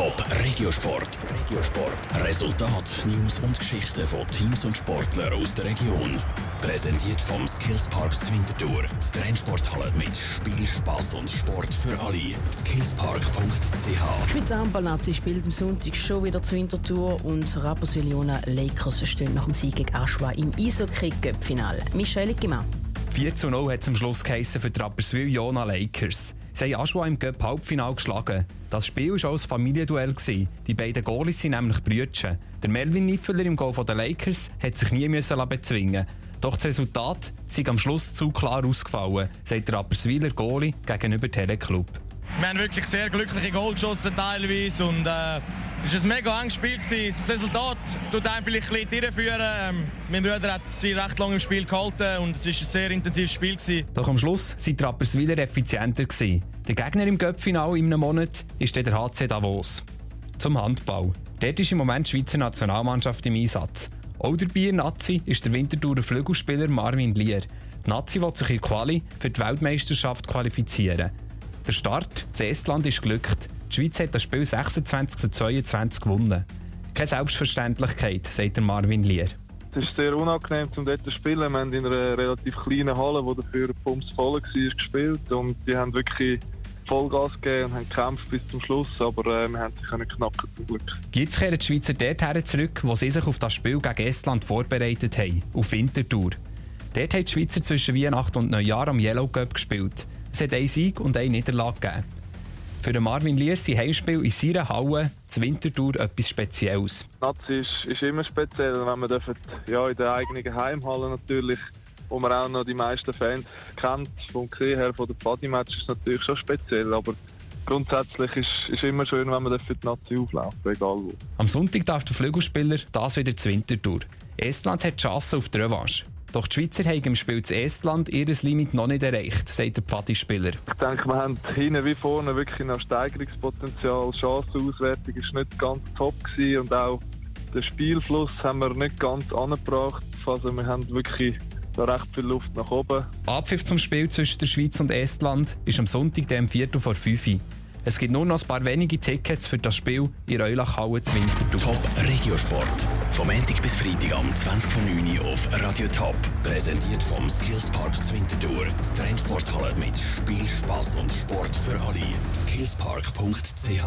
Top Regiosport. Regiosport. Resultat, News und Geschichten von Teams und Sportlern aus der Region. Präsentiert vom Skillspark Zwintertour. Die Trennsporthalle mit Spiel, Spass und Sport für alle. Skillspark.ch. Schweizer Handballnazi spielt am Sonntag schon wieder zur Wintertour und Rapperswil-Jona Lakers stehen nach dem Sieg gegen Aschwa im Eishockey-Cup-Finale. Michelle Gima. 4 zu 0 hat zum Schluss geheissen für die Rapperswil-Jona Lakers. Sie haben Aschwa im Cup Halbfinale geschlagen. Das Spiel war auch ein Familienduell. Die beiden Goalies sind nämlich Brüder. Der Melvin Niffeler im Goal der Lakers hat sich nie müssen bezwingen Doch das Resultat ist am Schluss zu klar ausgefallen, sagt der Rapperswiler Goalie gegenüber Teleclub. Wir haben wirklich sehr glückliche Goal geschossen teilweise und äh, es war ein mega enges Spiel. Das Resultat tut einem vielleicht ein bisschen irreführen. Ähm, mein Bruder hat sie recht lange im Spiel gehalten und es war ein sehr intensives Spiel. Doch am Schluss waren die Rappers wieder effizienter. Der Gegner im Göppfinal in einem Monat ist der HC Davos. Zum Handball. Dort ist im Moment die Schweizer Nationalmannschaft im Einsatz. Auch der Bier-Nazi ist der Winterthurer Flügelspieler Marvin Lier. Die Nazi will sich in Quali für die Weltmeisterschaft qualifizieren. Der Start zu Estland ist glückt. Die Schweiz hat das Spiel 26 zu 22 gewonnen. Keine Selbstverständlichkeit, sagt der Marvin Lier. Es ist sehr unangenehm, um dort zu spielen. Wir haben in einer relativ kleinen Halle, die dafür Pumps voll war, gespielt. Und die haben wirklich Vollgas gegeben und haben gekämpft bis zum Schluss. Aber äh, wir haben sich nicht knacken, zum Glück. Jetzt kehren die Schweizer dorthin zurück, wo sie sich auf das Spiel gegen Estland vorbereitet haben, auf Winterthur. Dort haben die Schweizer zwischen Weihnachten und Neujahr am Yellow Cup gespielt. Es hat einen Sieg und eine Niederlage gegeben. Für Marvin Liers sein Heimspiel in seiner Halle zu Winterthur etwas Spezielles. Nazi ist, ist immer speziell, wenn man dürfen, ja, in der eigenen Heimhalle natürlich, wo man auch noch die meisten Fans kennt, vom Gesehen her, von den Party-Match ist natürlich schon speziell, aber grundsätzlich ist es immer schön, wenn man für die Nazi auflaufen egal wo. Am Sonntag darf der Flügelspieler das wieder zu Winterthur. Estland hat die Chance auf die Revanche. Doch die Schweizer haben im Spiel zu Estland ihr Limit noch nicht erreicht, sagt der Pfadi-Spieler. Ich denke, wir haben hinten wie vorne wirklich noch Steigerungspotenzial. Chancenauswertung war nicht ganz top gewesen und auch den Spielfluss haben wir nicht ganz angebracht. Also wir haben wirklich da recht viel Luft nach oben. Abpfiff zum Spiel zwischen der Schweiz und Estland ist am Sonntag, dem Viertel vor 5 Uhr. Es gibt nur noch ein paar wenige Tickets für das Spiel in Eulachhalle zu Winterthur. Top Regiosport. Vom Montag bis Freitag am 20.09 Uhr auf Radio Top. Präsentiert vom Skillspark Zwintertour. Die Trennsporthalle mit Spiel, Spass und Sport für alle. Skillspark.ch